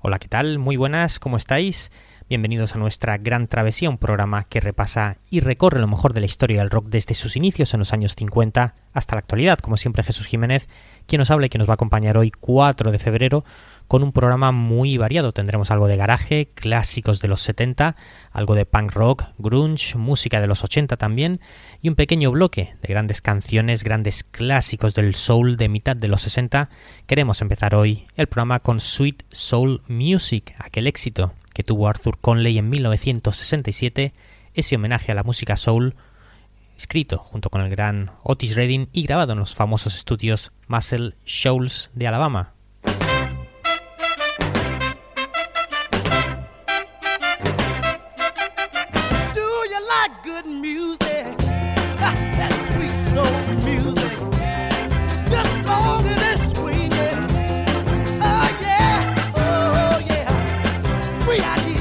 Hola, ¿qué tal? Muy buenas, ¿cómo estáis? Bienvenidos a nuestra Gran Travesía, un programa que repasa y recorre lo mejor de la historia del rock desde sus inicios en los años 50 hasta la actualidad. Como siempre, Jesús Jiménez, quien nos habla y quien nos va a acompañar hoy 4 de febrero con un programa muy variado. Tendremos algo de garaje, clásicos de los 70, algo de punk rock, grunge, música de los 80 también, y un pequeño bloque de grandes canciones, grandes clásicos del soul de mitad de los 60. Queremos empezar hoy el programa con Sweet Soul Music, aquel éxito que tuvo Arthur Conley en 1967, ese homenaje a la música soul escrito junto con el gran Otis Redding y grabado en los famosos estudios Muscle Shoals de Alabama. Foi!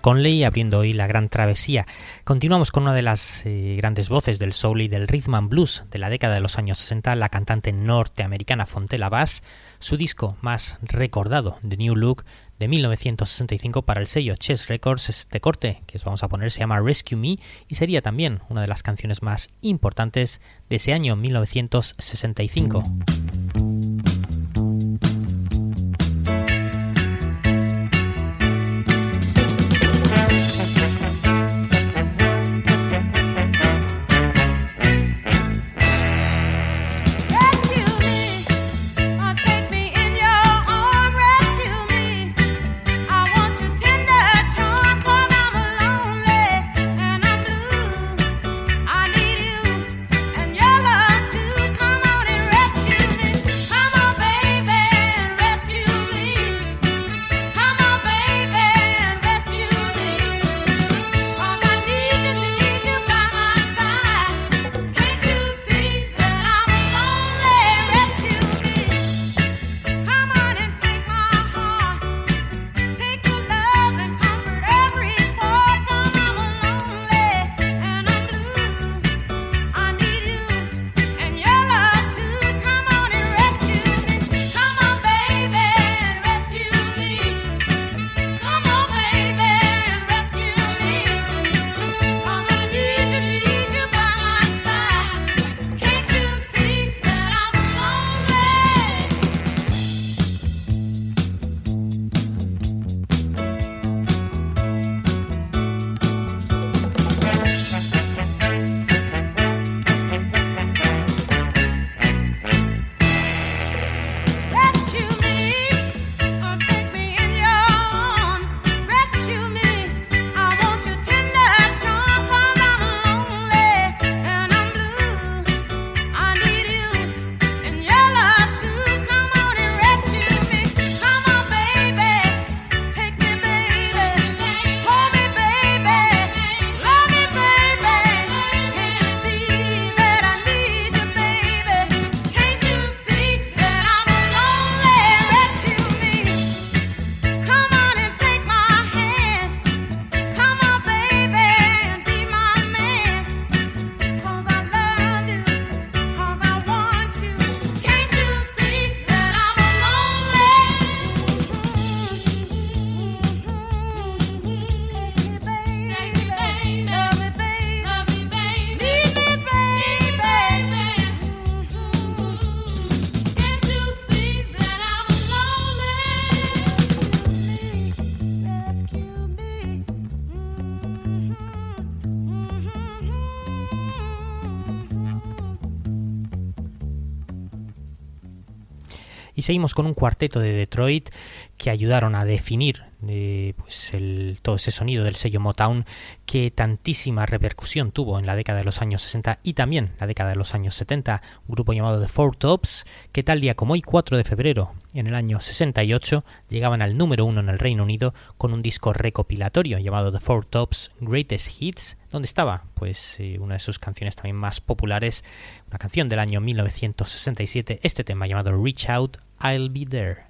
Conley abriendo hoy la gran travesía. Continuamos con una de las eh, grandes voces del soul y del rhythm and blues de la década de los años 60, la cantante norteamericana Fontella Bass. Su disco más recordado, The New Look, de 1965 para el sello Chess Records, este corte que os vamos a poner se llama Rescue Me y sería también una de las canciones más importantes de ese año 1965. Y seguimos con un cuarteto de Detroit que ayudaron a definir eh, pues todo ese sonido del sello Motown que tantísima repercusión tuvo en la década de los años 60 y también la década de los años 70. Un grupo llamado The Four Tops que tal día como hoy, 4 de febrero en el año 68, llegaban al número uno en el Reino Unido con un disco recopilatorio llamado The Four Tops Greatest Hits, donde estaba pues eh, una de sus canciones también más populares, una canción del año 1967, este tema llamado Reach Out, I'll Be There.